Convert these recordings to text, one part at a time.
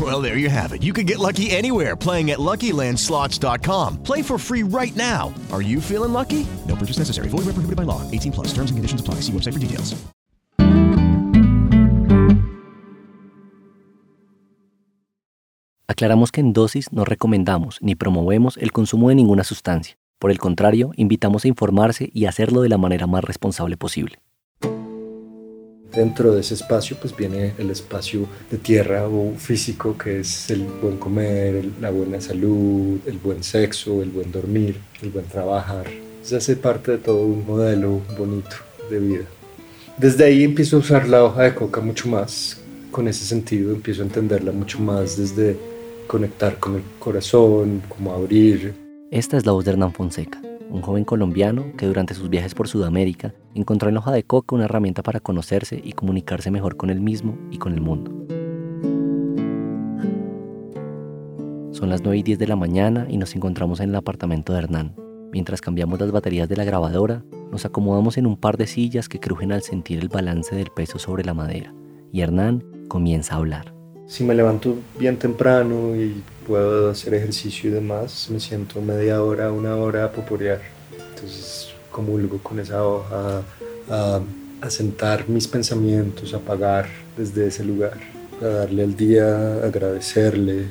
Well, there you have it. You can get lucky anywhere playing at LuckyLandSlots.com. Play for free right now. Are you feeling lucky? No purchase necessary. Void where prohibited by law. 18 plus. Terms and conditions apply. See website for details. Aclaramos que en dosis no recomendamos ni promovemos el consumo de ninguna sustancia. Por el contrario, invitamos a informarse y hacerlo de la manera más responsable posible. Dentro de ese espacio pues viene el espacio de tierra o físico que es el buen comer, la buena salud, el buen sexo, el buen dormir, el buen trabajar. Se hace parte de todo un modelo bonito de vida. Desde ahí empiezo a usar la hoja de coca mucho más con ese sentido, empiezo a entenderla mucho más desde conectar con el corazón, como abrir. Esta es la voz de Hernán Fonseca, un joven colombiano que durante sus viajes por Sudamérica encontró en la hoja de coca una herramienta para conocerse y comunicarse mejor con él mismo y con el mundo. Son las 9 y 10 de la mañana y nos encontramos en el apartamento de Hernán. Mientras cambiamos las baterías de la grabadora, nos acomodamos en un par de sillas que crujen al sentir el balance del peso sobre la madera, y Hernán comienza a hablar. Si me levanto bien temprano y puedo hacer ejercicio y demás, me siento media hora, una hora a poporear. Entonces comulgo con esa hoja, a, a sentar mis pensamientos, a pagar desde ese lugar, a darle al día, agradecerle,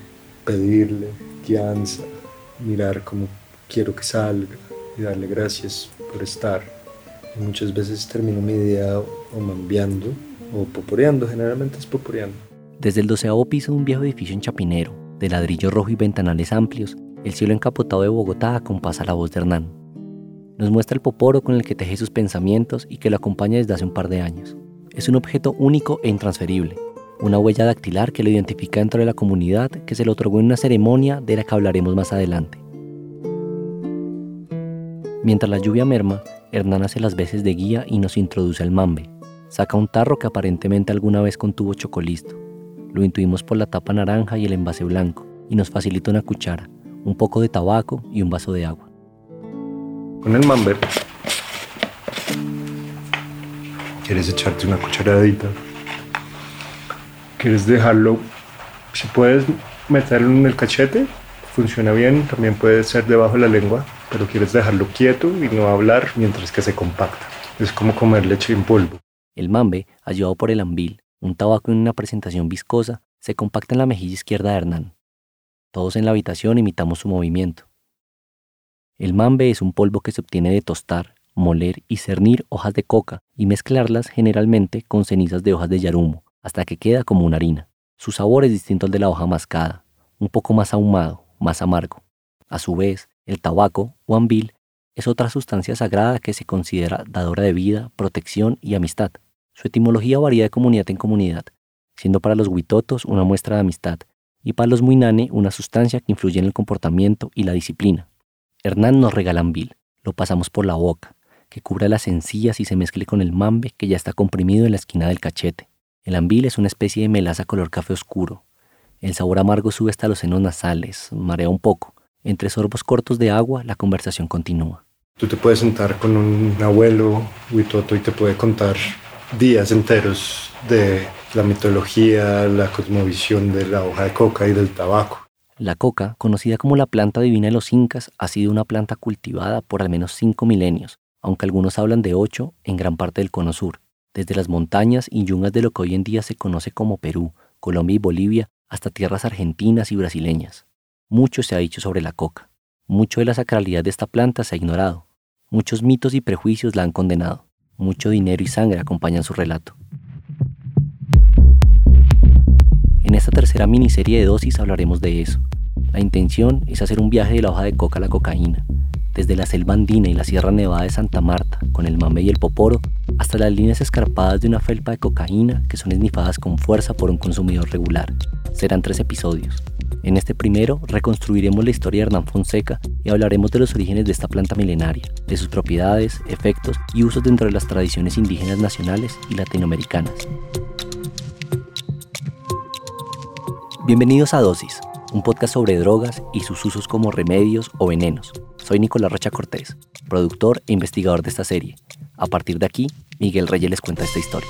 pedirle guianza, mirar cómo quiero que salga y darle gracias por estar. Y muchas veces termino mi día o mambeando o poporeando, generalmente es poporeando. Desde el doceavo piso de un viejo edificio en Chapinero, de ladrillo rojo y ventanales amplios, el cielo encapotado de Bogotá acompasa la voz de Hernán. Nos muestra el poporo con el que teje sus pensamientos y que lo acompaña desde hace un par de años. Es un objeto único e intransferible, una huella dactilar que lo identifica dentro de la comunidad que se le otorgó en una ceremonia de la que hablaremos más adelante. Mientras la lluvia merma, Hernán hace las veces de guía y nos introduce al mambe. Saca un tarro que aparentemente alguna vez contuvo chocolisto. Lo intuimos por la tapa naranja y el envase blanco, y nos facilita una cuchara, un poco de tabaco y un vaso de agua. Con el mamber. ¿Quieres echarte una cucharadita? ¿Quieres dejarlo? Si puedes meterlo en el cachete, funciona bien. También puede ser debajo de la lengua, pero quieres dejarlo quieto y no hablar mientras que se compacta. Es como comer leche en polvo. El mambe, ayudado por el ambil, un tabaco en una presentación viscosa, se compacta en la mejilla izquierda de Hernán. Todos en la habitación imitamos su movimiento. El mambe es un polvo que se obtiene de tostar, moler y cernir hojas de coca y mezclarlas generalmente con cenizas de hojas de yarumo, hasta que queda como una harina. Su sabor es distinto al de la hoja mascada, un poco más ahumado, más amargo. A su vez, el tabaco o ambil es otra sustancia sagrada que se considera dadora de vida, protección y amistad. Su etimología varía de comunidad en comunidad, siendo para los huitotos una muestra de amistad y para los muinane una sustancia que influye en el comportamiento y la disciplina. Hernán nos regala ambil, lo pasamos por la boca, que cubra las encías y se mezcle con el mambe que ya está comprimido en la esquina del cachete. El ambil es una especie de melaza color café oscuro. El sabor amargo sube hasta los senos nasales, marea un poco. Entre sorbos cortos de agua, la conversación continúa. Tú te puedes sentar con un abuelo huitoto y te puede contar días enteros de la mitología, la cosmovisión de la hoja de coca y del tabaco. La coca, conocida como la planta divina de los incas, ha sido una planta cultivada por al menos cinco milenios, aunque algunos hablan de ocho en gran parte del cono sur, desde las montañas y yungas de lo que hoy en día se conoce como Perú, Colombia y Bolivia, hasta tierras argentinas y brasileñas. Mucho se ha dicho sobre la coca. Mucho de la sacralidad de esta planta se ha ignorado. Muchos mitos y prejuicios la han condenado. Mucho dinero y sangre acompañan su relato. En esta tercera miniserie de dosis hablaremos de eso. La intención es hacer un viaje de la hoja de coca a la cocaína, desde la selva andina y la Sierra Nevada de Santa Marta, con el mambe y el poporo, hasta las líneas escarpadas de una felpa de cocaína que son esnifadas con fuerza por un consumidor regular. Serán tres episodios. En este primero reconstruiremos la historia de Hernán Fonseca y hablaremos de los orígenes de esta planta milenaria, de sus propiedades, efectos y usos dentro de las tradiciones indígenas nacionales y latinoamericanas. Bienvenidos a Dosis, un podcast sobre drogas y sus usos como remedios o venenos. Soy Nicolás Rocha Cortés, productor e investigador de esta serie. A partir de aquí, Miguel Reyes les cuenta esta historia.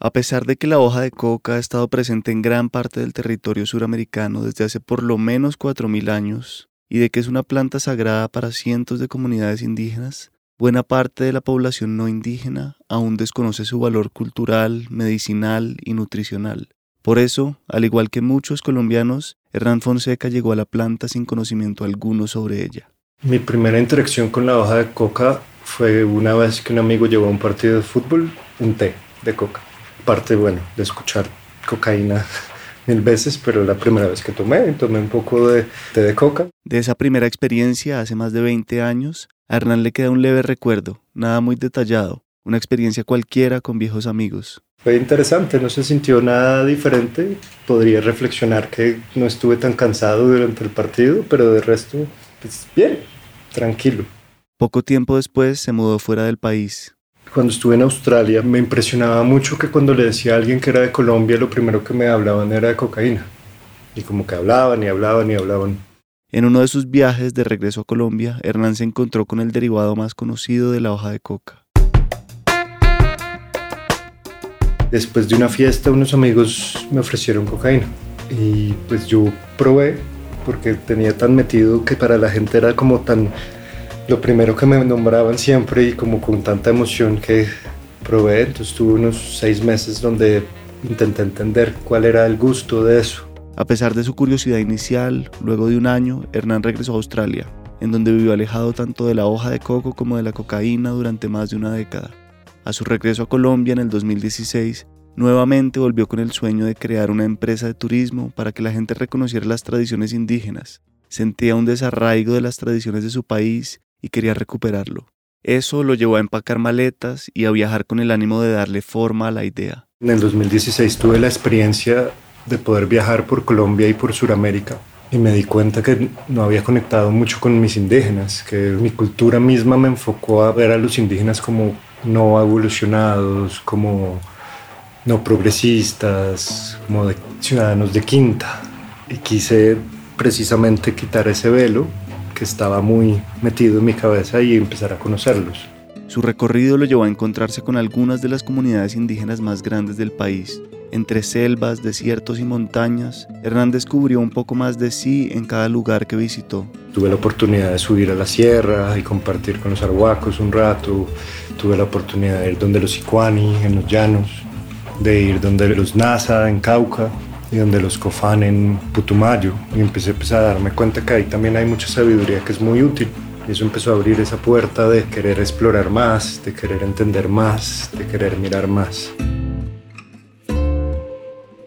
A pesar de que la hoja de coca ha estado presente en gran parte del territorio suramericano desde hace por lo menos 4.000 años, y de que es una planta sagrada para cientos de comunidades indígenas, buena parte de la población no indígena aún desconoce su valor cultural, medicinal y nutricional. Por eso, al igual que muchos colombianos, Hernán Fonseca llegó a la planta sin conocimiento alguno sobre ella. Mi primera interacción con la hoja de coca fue una vez que un amigo llevó a un partido de fútbol un té de coca. Parte, bueno, de escuchar cocaína mil veces, pero la primera vez que tomé, tomé un poco de té de coca. De esa primera experiencia, hace más de 20 años, a Hernán le queda un leve recuerdo, nada muy detallado, una experiencia cualquiera con viejos amigos. Fue interesante, no se sintió nada diferente. Podría reflexionar que no estuve tan cansado durante el partido, pero de resto, pues bien, tranquilo. Poco tiempo después se mudó fuera del país. Cuando estuve en Australia me impresionaba mucho que cuando le decía a alguien que era de Colombia, lo primero que me hablaban era de cocaína. Y como que hablaban y hablaban y hablaban. En uno de sus viajes de regreso a Colombia, Hernán se encontró con el derivado más conocido de la hoja de coca. Después de una fiesta, unos amigos me ofrecieron cocaína. Y pues yo probé porque tenía tan metido que para la gente era como tan lo primero que me nombraban siempre y como con tanta emoción que probé. Entonces tuve unos seis meses donde intenté entender cuál era el gusto de eso. A pesar de su curiosidad inicial, luego de un año, Hernán regresó a Australia, en donde vivió alejado tanto de la hoja de coco como de la cocaína durante más de una década. A su regreso a Colombia en el 2016, nuevamente volvió con el sueño de crear una empresa de turismo para que la gente reconociera las tradiciones indígenas. Sentía un desarraigo de las tradiciones de su país y quería recuperarlo. Eso lo llevó a empacar maletas y a viajar con el ánimo de darle forma a la idea. En el 2016 tuve la experiencia de poder viajar por Colombia y por Sudamérica y me di cuenta que no había conectado mucho con mis indígenas, que mi cultura misma me enfocó a ver a los indígenas como no evolucionados, como no progresistas, como ciudadanos de quinta. Y quise precisamente quitar ese velo que estaba muy metido en mi cabeza y empezar a conocerlos. Su recorrido lo llevó a encontrarse con algunas de las comunidades indígenas más grandes del país. Entre selvas, desiertos y montañas, Hernán descubrió un poco más de sí en cada lugar que visitó. Tuve la oportunidad de subir a la sierra y compartir con los arhuacos un rato, tuve la oportunidad de ir donde los Icuani, en los llanos, de ir donde los Nasa, en Cauca, y donde los Cofán, en Putumayo. Y empecé pues, a darme cuenta que ahí también hay mucha sabiduría que es muy útil. Y eso empezó a abrir esa puerta de querer explorar más, de querer entender más, de querer mirar más.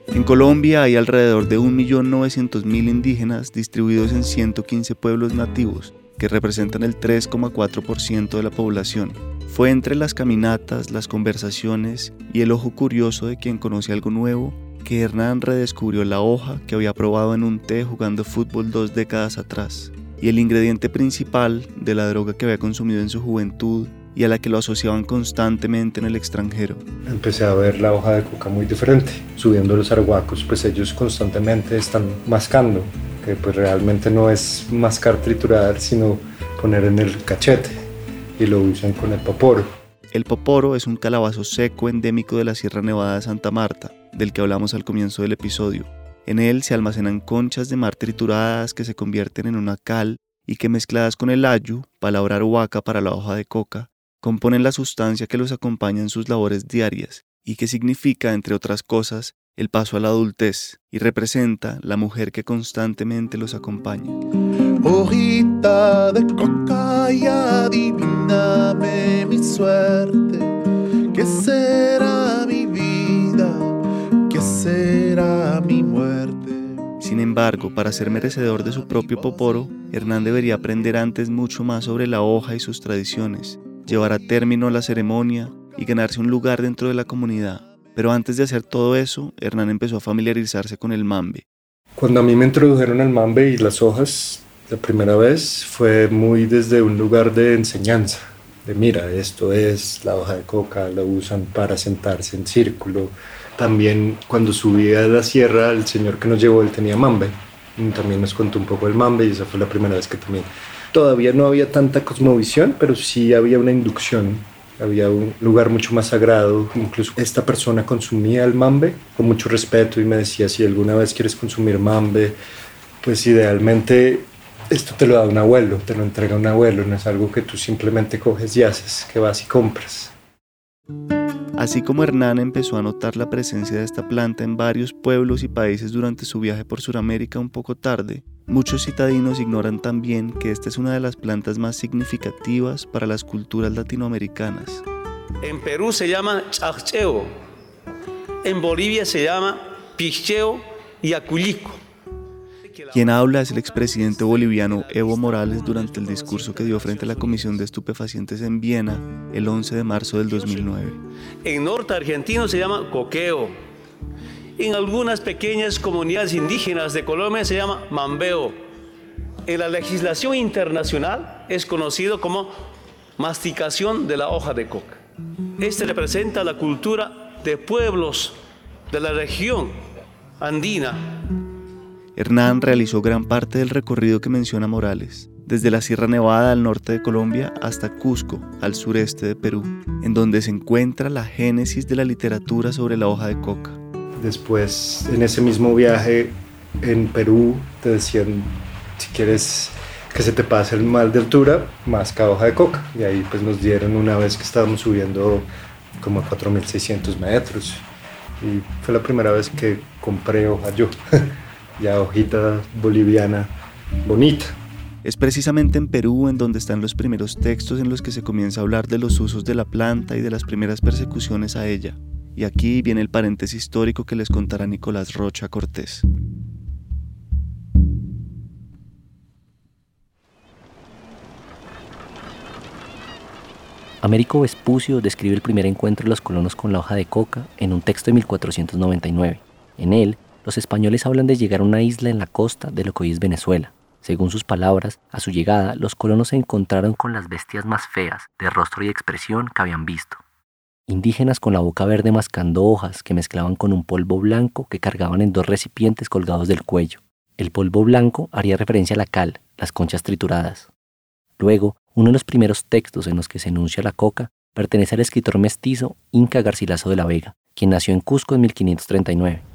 En Colombia hay alrededor de 1.900.000 indígenas distribuidos en 115 pueblos nativos, que representan el 3,4% de la población. Fue entre las caminatas, las conversaciones y el ojo curioso de quien conoce algo nuevo que Hernán redescubrió la hoja que había probado en un té jugando fútbol dos décadas atrás y el ingrediente principal de la droga que había consumido en su juventud y a la que lo asociaban constantemente en el extranjero. Empecé a ver la hoja de coca muy diferente. Subiendo los arhuacos, pues ellos constantemente están mascando, que pues realmente no es mascar triturar, sino poner en el cachete y lo usan con el poporo. El poporo es un calabazo seco endémico de la Sierra Nevada de Santa Marta, del que hablamos al comienzo del episodio. En él se almacenan conchas de mar trituradas que se convierten en una cal y que mezcladas con el ayu, palabra huaca para la hoja de coca, componen la sustancia que los acompaña en sus labores diarias y que significa, entre otras cosas, el paso a la adultez y representa la mujer que constantemente los acompaña. hojita de coca y adivíname mi suerte. Sin embargo, para ser merecedor de su propio poporo, Hernán debería aprender antes mucho más sobre la hoja y sus tradiciones, llevar a término la ceremonia y ganarse un lugar dentro de la comunidad. Pero antes de hacer todo eso, Hernán empezó a familiarizarse con el mambe. Cuando a mí me introdujeron al mambe y las hojas, la primera vez fue muy desde un lugar de enseñanza, de mira, esto es la hoja de coca, la usan para sentarse en círculo. También cuando subía a la sierra, el señor que nos llevó, él tenía mambe. También nos contó un poco del mambe y esa fue la primera vez que también... Todavía no había tanta cosmovisión, pero sí había una inducción había un lugar mucho más sagrado. Incluso esta persona consumía el mambe con mucho respeto y me decía, si alguna vez quieres consumir mambe, pues idealmente esto te lo da un abuelo, te lo entrega un abuelo, no es algo que tú simplemente coges y haces, que vas y compras. Así como Hernán empezó a notar la presencia de esta planta en varios pueblos y países durante su viaje por Sudamérica un poco tarde, muchos citadinos ignoran también que esta es una de las plantas más significativas para las culturas latinoamericanas. En Perú se llama chacheo, en Bolivia se llama picheo y aculico. Quien habla es el expresidente boliviano Evo Morales durante el discurso que dio frente a la Comisión de Estupefacientes en Viena el 11 de marzo del 2009. En norte argentino se llama coqueo. En algunas pequeñas comunidades indígenas de Colombia se llama mambeo. En la legislación internacional es conocido como masticación de la hoja de coca. Este representa la cultura de pueblos de la región andina Hernán realizó gran parte del recorrido que menciona Morales, desde la Sierra Nevada al norte de Colombia hasta Cusco, al sureste de Perú, en donde se encuentra la génesis de la literatura sobre la hoja de coca. Después, en ese mismo viaje en Perú, te decían, si quieres que se te pase el mal de altura, masca hoja de coca. Y ahí pues nos dieron una vez que estábamos subiendo como a 4.600 metros. Y fue la primera vez que compré hoja yo. ya hojita boliviana bonita. Es precisamente en Perú en donde están los primeros textos en los que se comienza a hablar de los usos de la planta y de las primeras persecuciones a ella. Y aquí viene el paréntesis histórico que les contará Nicolás Rocha Cortés. Américo Vespucio describe el primer encuentro de los colonos con la hoja de coca en un texto de 1499. En él, los españoles hablan de llegar a una isla en la costa de lo que hoy es Venezuela. Según sus palabras, a su llegada los colonos se encontraron con las bestias más feas de rostro y expresión que habían visto. Indígenas con la boca verde mascando hojas que mezclaban con un polvo blanco que cargaban en dos recipientes colgados del cuello. El polvo blanco haría referencia a la cal, las conchas trituradas. Luego, uno de los primeros textos en los que se enuncia la coca pertenece al escritor mestizo Inca Garcilaso de la Vega, quien nació en Cusco en 1539.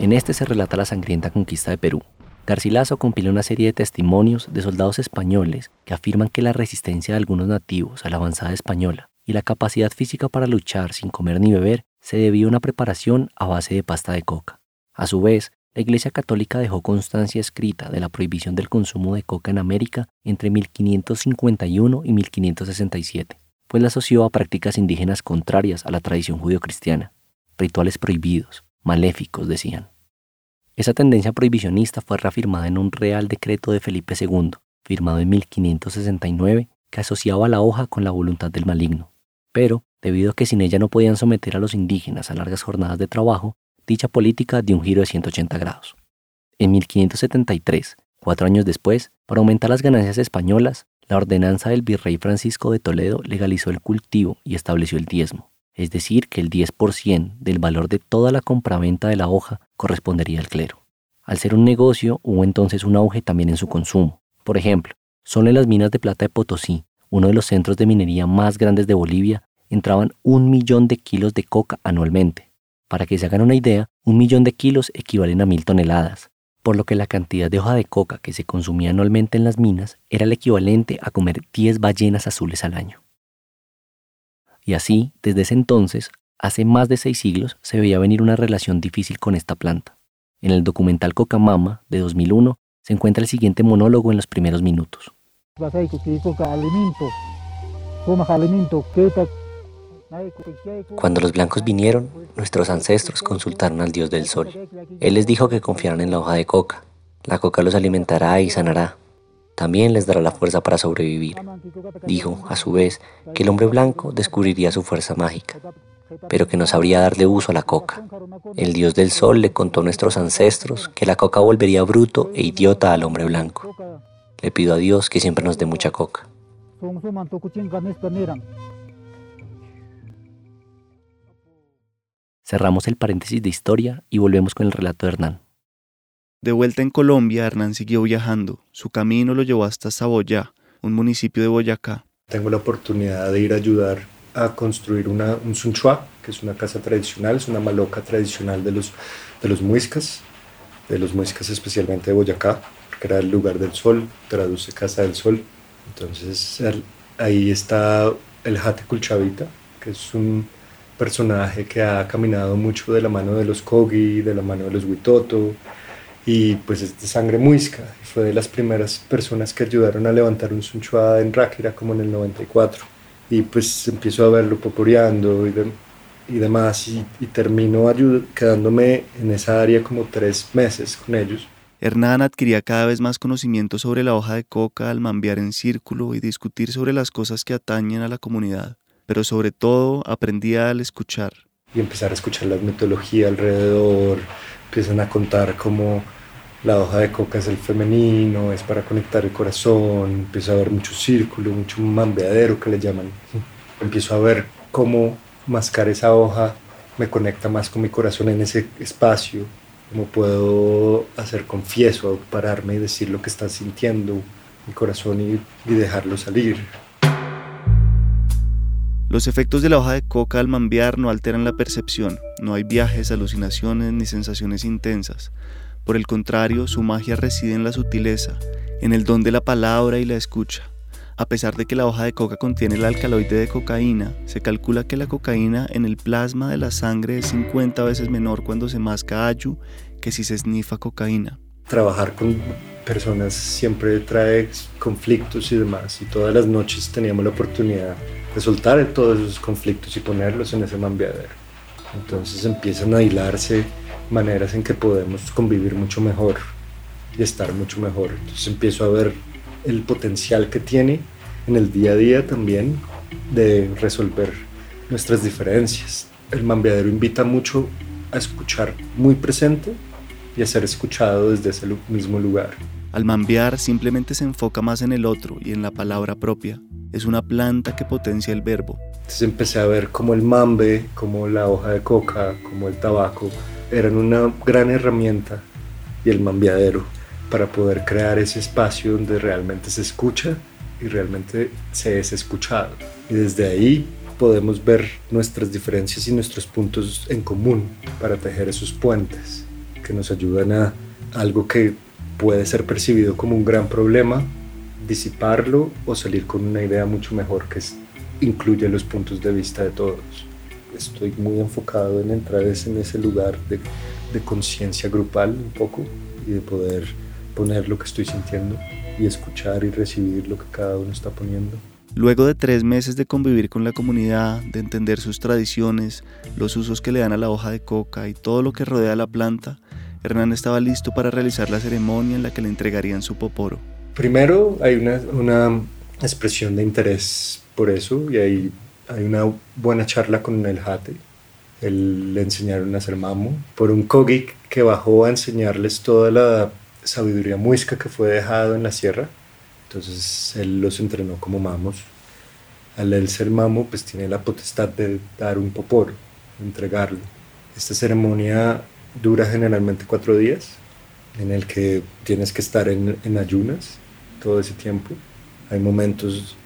En este se relata la sangrienta conquista de Perú. Garcilaso compila una serie de testimonios de soldados españoles que afirman que la resistencia de algunos nativos a la avanzada española y la capacidad física para luchar sin comer ni beber se debió a una preparación a base de pasta de coca. A su vez, la Iglesia Católica dejó constancia escrita de la prohibición del consumo de coca en América entre 1551 y 1567, pues la asoció a prácticas indígenas contrarias a la tradición judio-cristiana, rituales prohibidos, maléficos, decían. Esa tendencia prohibicionista fue reafirmada en un Real Decreto de Felipe II, firmado en 1569, que asociaba la hoja con la voluntad del maligno. Pero, debido a que sin ella no podían someter a los indígenas a largas jornadas de trabajo, dicha política dio un giro de 180 grados. En 1573, cuatro años después, para aumentar las ganancias españolas, la ordenanza del virrey Francisco de Toledo legalizó el cultivo y estableció el diezmo es decir, que el 10% del valor de toda la compraventa de la hoja correspondería al clero. Al ser un negocio, hubo entonces un auge también en su consumo. Por ejemplo, solo en las minas de plata de Potosí, uno de los centros de minería más grandes de Bolivia, entraban un millón de kilos de coca anualmente. Para que se hagan una idea, un millón de kilos equivalen a mil toneladas, por lo que la cantidad de hoja de coca que se consumía anualmente en las minas era el equivalente a comer 10 ballenas azules al año. Y así, desde ese entonces, hace más de seis siglos, se veía venir una relación difícil con esta planta. En el documental Cocamama de 2001 se se encuentra el siguiente monólogo en los primeros minutos. Cuando los blancos vinieron, nuestros ancestros consultaron al Dios del Sol. Él les dijo que confiaran en la hoja de coca. La coca los alimentará y sanará. También les dará la fuerza para sobrevivir. Dijo, a su vez, que el hombre blanco descubriría su fuerza mágica, pero que no sabría darle uso a la coca. El Dios del Sol le contó a nuestros ancestros que la coca volvería bruto e idiota al hombre blanco. Le pido a Dios que siempre nos dé mucha coca. Cerramos el paréntesis de historia y volvemos con el relato de Hernán. De vuelta en Colombia, Hernán siguió viajando. Su camino lo llevó hasta Saboyá, un municipio de Boyacá. Tengo la oportunidad de ir a ayudar a construir una, un sunchua, que es una casa tradicional, es una maloca tradicional de los, de los muiscas, de los muiscas especialmente de Boyacá, que era el lugar del sol, traduce casa del sol. Entonces ahí está el Jate Kulchavita, que es un personaje que ha caminado mucho de la mano de los Kogi, de la mano de los Witoto, y pues es de sangre muisca. Fue de las primeras personas que ayudaron a levantar un Sunchua en Ráquira como en el 94. Y pues empiezo a verlo poporeando y, y demás, y, y termino quedándome en esa área como tres meses con ellos. Hernán adquiría cada vez más conocimiento sobre la hoja de coca al mambear en círculo y discutir sobre las cosas que atañen a la comunidad pero sobre todo aprendía al escuchar. Y empezar a escuchar la mitología alrededor, empiezan a contar cómo la hoja de coca es el femenino, es para conectar el corazón, empiezo a ver mucho círculo, mucho mambeadero que le llaman. Empiezo a ver cómo mascar esa hoja me conecta más con mi corazón en ese espacio, cómo puedo hacer confieso, pararme y decir lo que está sintiendo mi corazón y, y dejarlo salir. Los efectos de la hoja de coca al mambear no alteran la percepción, no hay viajes, alucinaciones ni sensaciones intensas. Por el contrario, su magia reside en la sutileza, en el don de la palabra y la escucha. A pesar de que la hoja de coca contiene el alcaloide de cocaína, se calcula que la cocaína en el plasma de la sangre es 50 veces menor cuando se masca ayu que si se snifa cocaína. Trabajar con personas siempre trae conflictos y demás, y todas las noches teníamos la oportunidad de soltar todos esos conflictos y ponerlos en ese mambeadero. Entonces empiezan a hilarse maneras en que podemos convivir mucho mejor y estar mucho mejor. Entonces empiezo a ver el potencial que tiene en el día a día también de resolver nuestras diferencias. El mambeadero invita mucho a escuchar muy presente y a ser escuchado desde ese mismo lugar. Al mambear simplemente se enfoca más en el otro y en la palabra propia es una planta que potencia el verbo. Entonces empecé a ver cómo el mambe, como la hoja de coca, como el tabaco eran una gran herramienta y el mambeadero para poder crear ese espacio donde realmente se escucha y realmente se es escuchado. Y desde ahí podemos ver nuestras diferencias y nuestros puntos en común para tejer esos puentes que nos ayudan a algo que puede ser percibido como un gran problema, disiparlo o salir con una idea mucho mejor que incluye los puntos de vista de todos. Estoy muy enfocado en entrar en ese lugar de, conciencia grupal un poco y de poder poner lo que estoy sintiendo y escuchar y recibir lo que cada uno está poniendo. Luego de tres meses de convivir con la comunidad, de entender sus tradiciones, los usos que le dan a la hoja de coca y todo lo que rodea la planta, Hernán estaba listo para realizar la ceremonia en la que le entregarían su poporo. Primero hay una, una expresión de interés por eso y hay, hay una buena charla con el Jate. Él le enseñaron a hacer mamo por un Kogi que bajó a enseñarles toda la sabiduría muisca que fue dejado en la sierra. Entonces él los entrenó como mamos. Al él ser mamo, pues tiene la potestad de dar un poporo, entregarlo. Esta ceremonia dura generalmente cuatro días, en el que tienes que estar en, ayunas todo ese tiempo. Hay momentos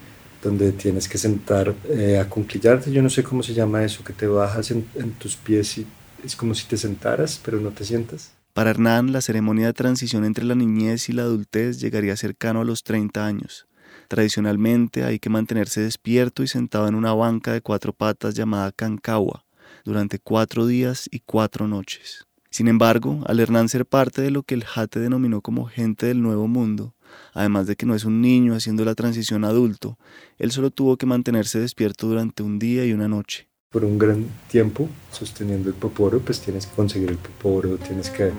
donde tienes que sentar eh, a conclillarte, yo no sé cómo se llama eso, que te bajas en, en, tus pies y es como si te sentaras, pero no te sientas. Para Hernán, la ceremonia de transición entre la niñez y la adultez llegaría cercano a los 30 años. Tradicionalmente hay que mantenerse despierto y sentado en una banca de cuatro patas llamada cancagua durante cuatro días y cuatro noches. Sin embargo, al Hernán ser parte de lo que el Jate denominó como gente del nuevo mundo, además de que no es un niño haciendo la transición adulto, él solo tuvo que mantenerse despierto durante un día y una noche. Por un gran tiempo sosteniendo el poporo, pues tienes que conseguir el poporo, tienes que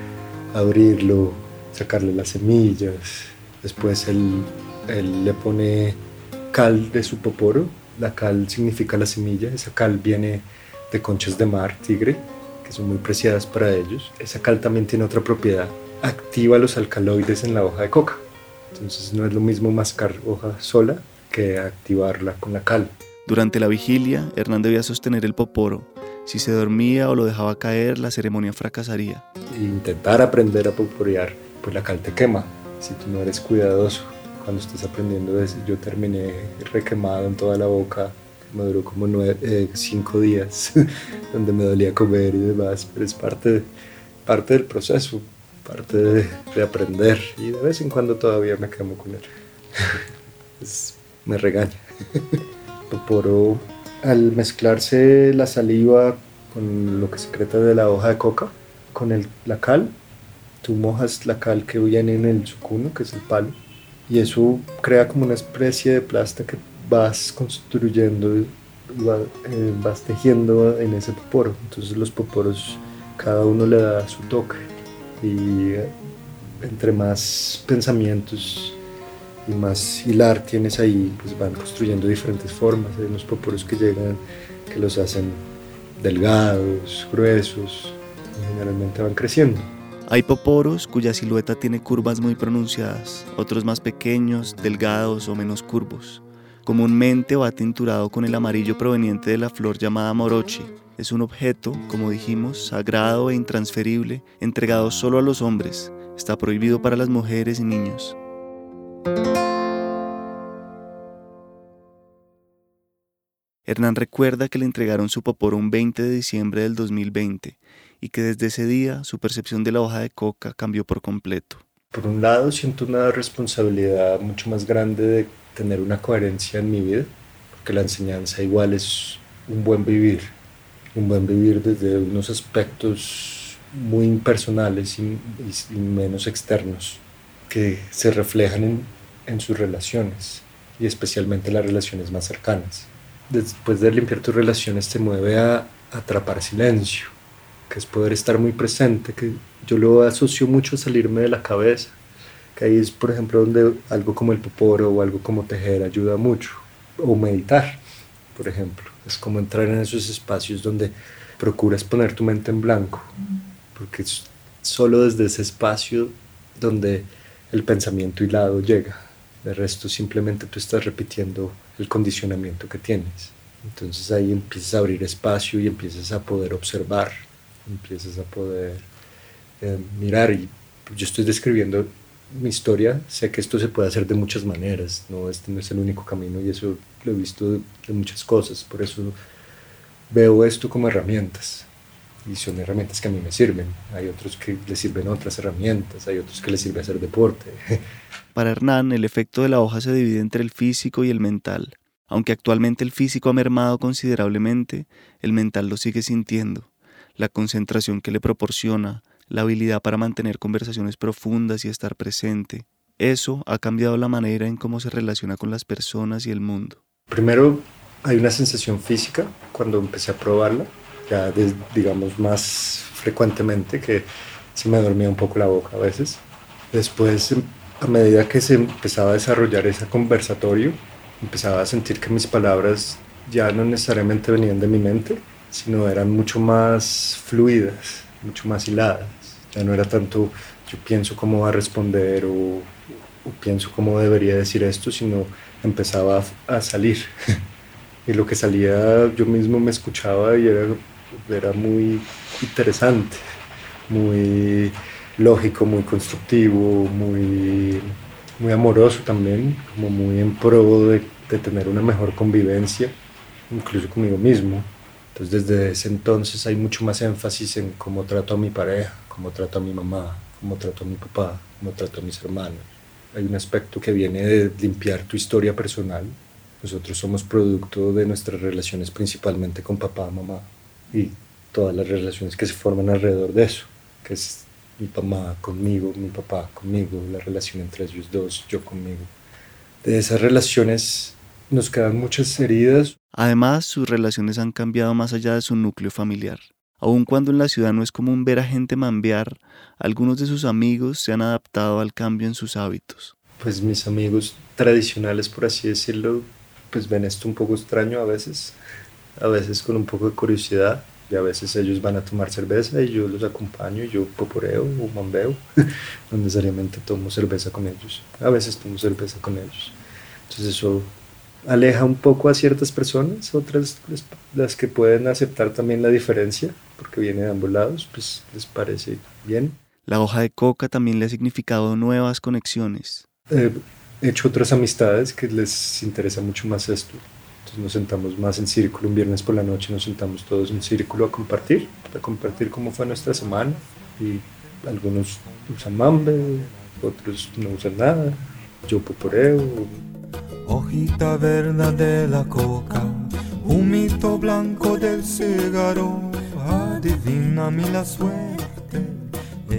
abrirlo, sacarle las semillas, después él, él le pone cal de su poporo, la cal significa la semilla, esa cal viene de conchas de mar, tigre, que son muy preciadas para ellos. Esa cal también tiene otra propiedad, activa los alcaloides en la hoja de coca. Entonces no es lo mismo mascar hoja sola que activarla con la cal. Durante la vigilia, Hernán debía sostener el poporo. Si se dormía o lo dejaba caer, la ceremonia fracasaría. Intentar aprender a poporear, pues la cal te quema si tú no eres cuidadoso. Cuando estás aprendiendo yo terminé requemado en toda la boca, me duró como nueve, eh, cinco días, donde me dolía comer y demás, pero es parte, parte del proceso, parte de, aprender y de vez en cuando todavía me quemo con él. me regaña. Poporo, al mezclarse la saliva con lo que secreta de la hoja de coca, con el, la cal, tú mojas la cal que viene en el sucuno, que es el palo, y eso crea como una especie de plasta que vas construyendo, eh, vas tejiendo en ese poporo. Entonces los poporos, cada uno le da su toque y entre más pensamientos y más hilar tienes ahí, pues van construyendo diferentes formas. Hay unos poporos que llegan, que los hacen delgados, gruesos, y generalmente van creciendo. Hay poporos cuya silueta tiene curvas muy pronunciadas, otros más pequeños, delgados o menos curvos. Comúnmente va tinturado con el amarillo proveniente de la flor llamada morochi. Es un objeto, como dijimos, sagrado e intransferible, entregado solo a los hombres. Está prohibido para las mujeres y niños. Hernán recuerda que le entregaron su poporo un 20 de diciembre del 2020 y que desde ese día su percepción de la hoja de coca cambió por completo. Por un lado siento una responsabilidad mucho más grande de tener una coherencia en mi vida, porque la enseñanza igual es un buen vivir, un buen vivir desde unos aspectos muy impersonales y, menos externos, que se reflejan en, en sus relaciones y especialmente las relaciones más cercanas. Después de limpiar tus relaciones te mueve a atrapar silencio, que es poder estar muy presente, que yo lo asocio mucho a salirme de la cabeza, que ahí es, por ejemplo, donde algo como el poporo o algo como tejer ayuda mucho, o meditar, por ejemplo. Es como entrar en esos espacios donde procuras poner tu mente en blanco, porque es solo desde ese espacio donde el pensamiento hilado llega. De resto, simplemente tú estás repitiendo el condicionamiento que tienes. Entonces ahí empiezas a abrir espacio y empiezas a poder observar, empiezas a poder eh, mirar. Y yo estoy describiendo mi historia, sé que esto se puede hacer de muchas maneras, no este no es el único camino y eso lo he visto de, muchas cosas, por eso veo esto como herramientas y son herramientas que a mí me sirven. Hay otros que les sirven otras herramientas, hay otros que les sirve hacer deporte. Para Hernán, el efecto de la hoja se divide entre el físico y el mental. Aunque actualmente el físico ha mermado considerablemente, el mental lo sigue sintiendo. La concentración que le proporciona, la habilidad para mantener conversaciones profundas y estar presente. Eso ha cambiado la manera en cómo se relaciona con las personas y el mundo. Primero, hay una sensación física cuando empecé a probarla, ya digamos más frecuentemente, que se me dormía un poco la boca a veces. Después, a medida que se empezaba a desarrollar ese conversatorio, empezaba a sentir que mis palabras ya no necesariamente venían de mi mente, sino eran mucho más fluidas, mucho más hiladas. Ya no era tanto yo pienso cómo va a responder o, pienso cómo debería decir esto, sino empezaba a, salir. y lo que salía yo mismo me escuchaba y era, era muy interesante, muy lógico, muy constructivo, muy, muy amoroso también, como muy en pro de, de tener una mejor convivencia, incluso conmigo mismo. Entonces desde ese entonces hay mucho más énfasis en cómo trato a mi pareja, cómo trato a mi mamá, cómo trato a mi papá, cómo trato a mis hermanos. Hay un aspecto que viene de limpiar tu historia personal. Nosotros somos producto de nuestras relaciones principalmente con papá, mamá y todas las relaciones que se forman alrededor de eso, que es mi mamá conmigo, mi papá conmigo, la relación entre ellos dos, yo conmigo. De esas relaciones nos quedan muchas heridas. Además, sus relaciones han cambiado más allá de su núcleo familiar. Aun cuando en la ciudad no es común ver a gente mambear, algunos de sus amigos se han adaptado al cambio en sus hábitos. Pues mis amigos tradicionales, por así decirlo, pues ven esto un poco extraño a veces, a veces con un poco de curiosidad, y a veces ellos van a tomar cerveza y yo los acompaño y yo poporeo o mambeo. no necesariamente tomo cerveza con ellos, a veces tomo cerveza con ellos. Entonces eso aleja un poco a ciertas personas, otras las que pueden aceptar también la diferencia, porque viene de ambos lados, pues les parece bien. La hoja de coca también le ha significado nuevas conexiones. he hecho otras amistades que les interesa mucho más esto. Entonces nos sentamos más en círculo, un viernes por la noche nos sentamos todos en círculo a compartir, a compartir cómo fue nuestra semana. Y algunos usan mambe, otros no usan nada, yo poporeo, Hojita verde de la coca, humito blanco del cigarro, adivina mi la suerte.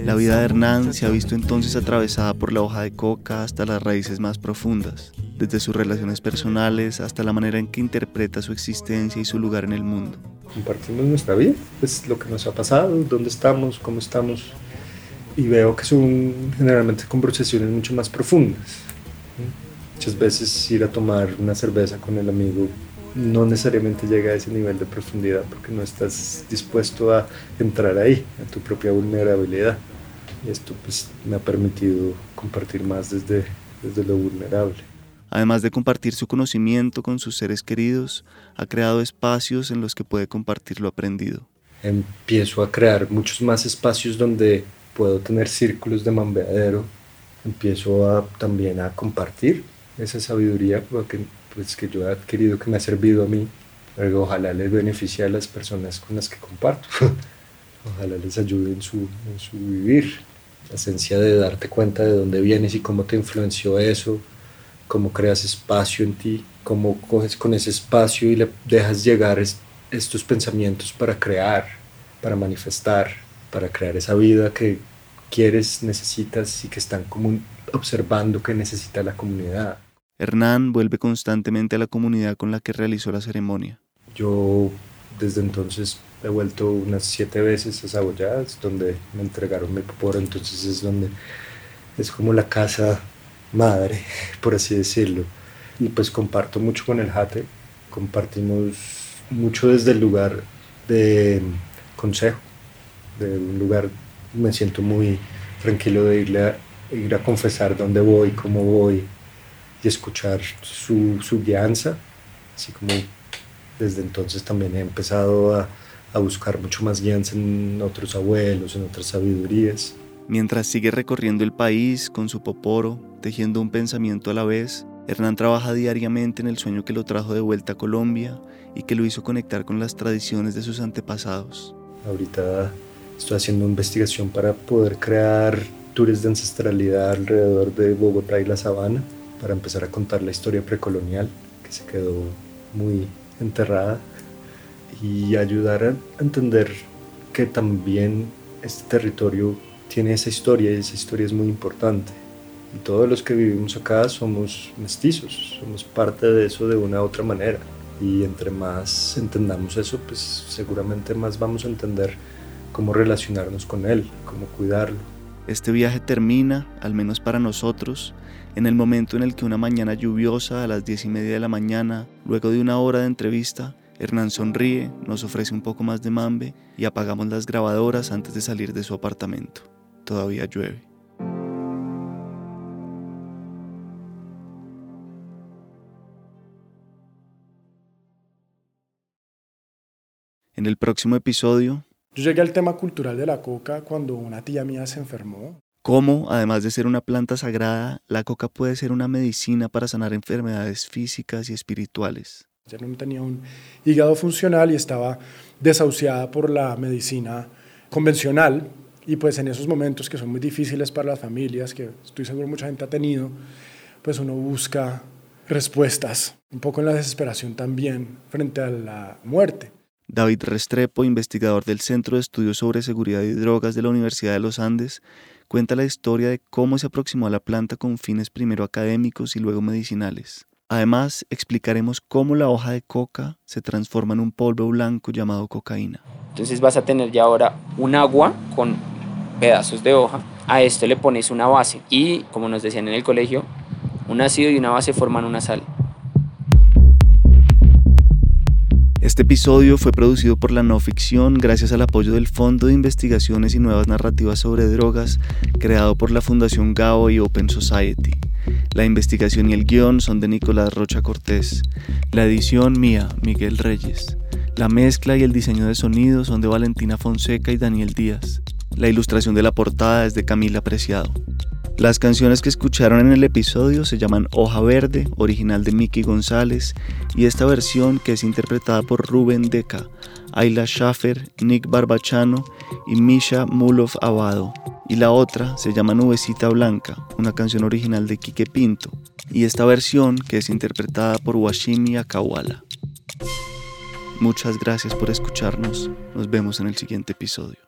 La vida de Hernán se ha visto entonces atravesada por la hoja de coca hasta las raíces más profundas, desde sus relaciones personales hasta la manera en que interpreta su existencia y su lugar en el mundo. Compartimos nuestra vida, es lo que nos ha pasado, dónde estamos, cómo estamos, y veo que son generalmente conversaciones mucho más profundas. Muchas veces ir a tomar una cerveza con el amigo no necesariamente llega a ese nivel de profundidad porque no estás dispuesto a entrar ahí, a tu propia vulnerabilidad. Y esto pues me ha permitido compartir más desde, desde lo vulnerable. Además de compartir su conocimiento con sus seres queridos, ha creado espacios en los que puede compartir lo aprendido. Empiezo a crear muchos más espacios donde puedo tener círculos de mambeadero. Empiezo a, también a compartir esa sabiduría porque, pues, que yo he adquirido, que me ha servido a mí. Pero ojalá les beneficie a las personas con las que comparto. ojalá les ayude en su, en su vivir. La esencia de darte cuenta de dónde vienes y cómo te influenció eso, cómo creas espacio en ti, cómo coges con ese espacio y le dejas llegar estos pensamientos para crear, para manifestar, para crear esa vida que quieres, necesitas y que están como observando que necesita la comunidad. Hernán vuelve constantemente a la comunidad con la que realizó la ceremonia. Yo desde entonces he vuelto unas siete veces a Saboyadas, donde me entregaron mi poporo, entonces es donde es como la casa madre, por así decirlo. Y pues comparto mucho con el Jate, compartimos mucho desde el lugar de consejo, de un lugar, me siento muy tranquilo de irle a, ir a confesar dónde voy, cómo voy, y escuchar su, su guianza, así como desde entonces también he empezado a, a buscar mucho más guianza en otros abuelos, en otras sabidurías. Mientras sigue recorriendo el país con su poporo, tejiendo un pensamiento a la vez, Hernán trabaja diariamente en el sueño que lo trajo de vuelta a Colombia y que lo hizo conectar con las tradiciones de sus antepasados. Ahorita estoy haciendo investigación para poder crear tours de ancestralidad alrededor de Bogotá y la Sabana para empezar a contar la historia precolonial que se quedó muy enterrada y ayudar a entender que también este territorio tiene esa historia y esa historia es muy importante. Y todos los que vivimos acá somos mestizos, somos parte de eso de una u otra manera. Y entre más entendamos eso, pues seguramente más vamos a entender cómo relacionarnos con él, cómo cuidarlo. Este viaje termina, al menos para nosotros, en el momento en el que una mañana lluviosa a las diez y media de la mañana, luego de una hora de entrevista, Hernán sonríe, nos ofrece un poco más de mambe y apagamos las grabadoras antes de salir de su apartamento. Todavía llueve. En el próximo episodio... Yo llegué al tema cultural de la coca cuando una tía mía se enfermó cómo, además de ser una planta sagrada, la coca puede ser una medicina para sanar enfermedades físicas y espirituales. Ya no tenía un hígado funcional y estaba desahuciada por la medicina convencional y pues en esos momentos que son muy difíciles para las familias, que estoy seguro mucha gente ha tenido, pues uno busca respuestas, un poco en la desesperación también frente a la muerte. David Restrepo, investigador del Centro de Estudios sobre Seguridad y Drogas de la Universidad de los Andes, cuenta la historia de cómo se aproximó a la planta con fines primero académicos y luego medicinales. Además, explicaremos cómo la hoja de coca se transforma en un polvo blanco llamado cocaína. Entonces vas a tener ya ahora un agua con pedazos de hoja. A esto le pones una base y, como nos decían en el colegio, un ácido y una base forman una sal. Este episodio fue producido por la no ficción gracias al apoyo del Fondo de Investigaciones y Nuevas Narrativas sobre Drogas, creado por la Fundación Gao y Open Society. La investigación y el guion son de Nicolás Rocha Cortés. La edición mía, Miguel Reyes. La mezcla y el diseño de sonido son de Valentina Fonseca y Daniel Díaz. La ilustración de la portada es de Camila Preciado. Las canciones que escucharon en el episodio se llaman Hoja Verde, original de Mickey González, y esta versión que es interpretada por Rubén Deca, Ayla Schaffer, Nick Barbachano y Misha Mulov Abado. Y la otra se llama Nubecita Blanca, una canción original de Quique Pinto, y esta versión que es interpretada por Washimi Akawala. Muchas gracias por escucharnos, nos vemos en el siguiente episodio.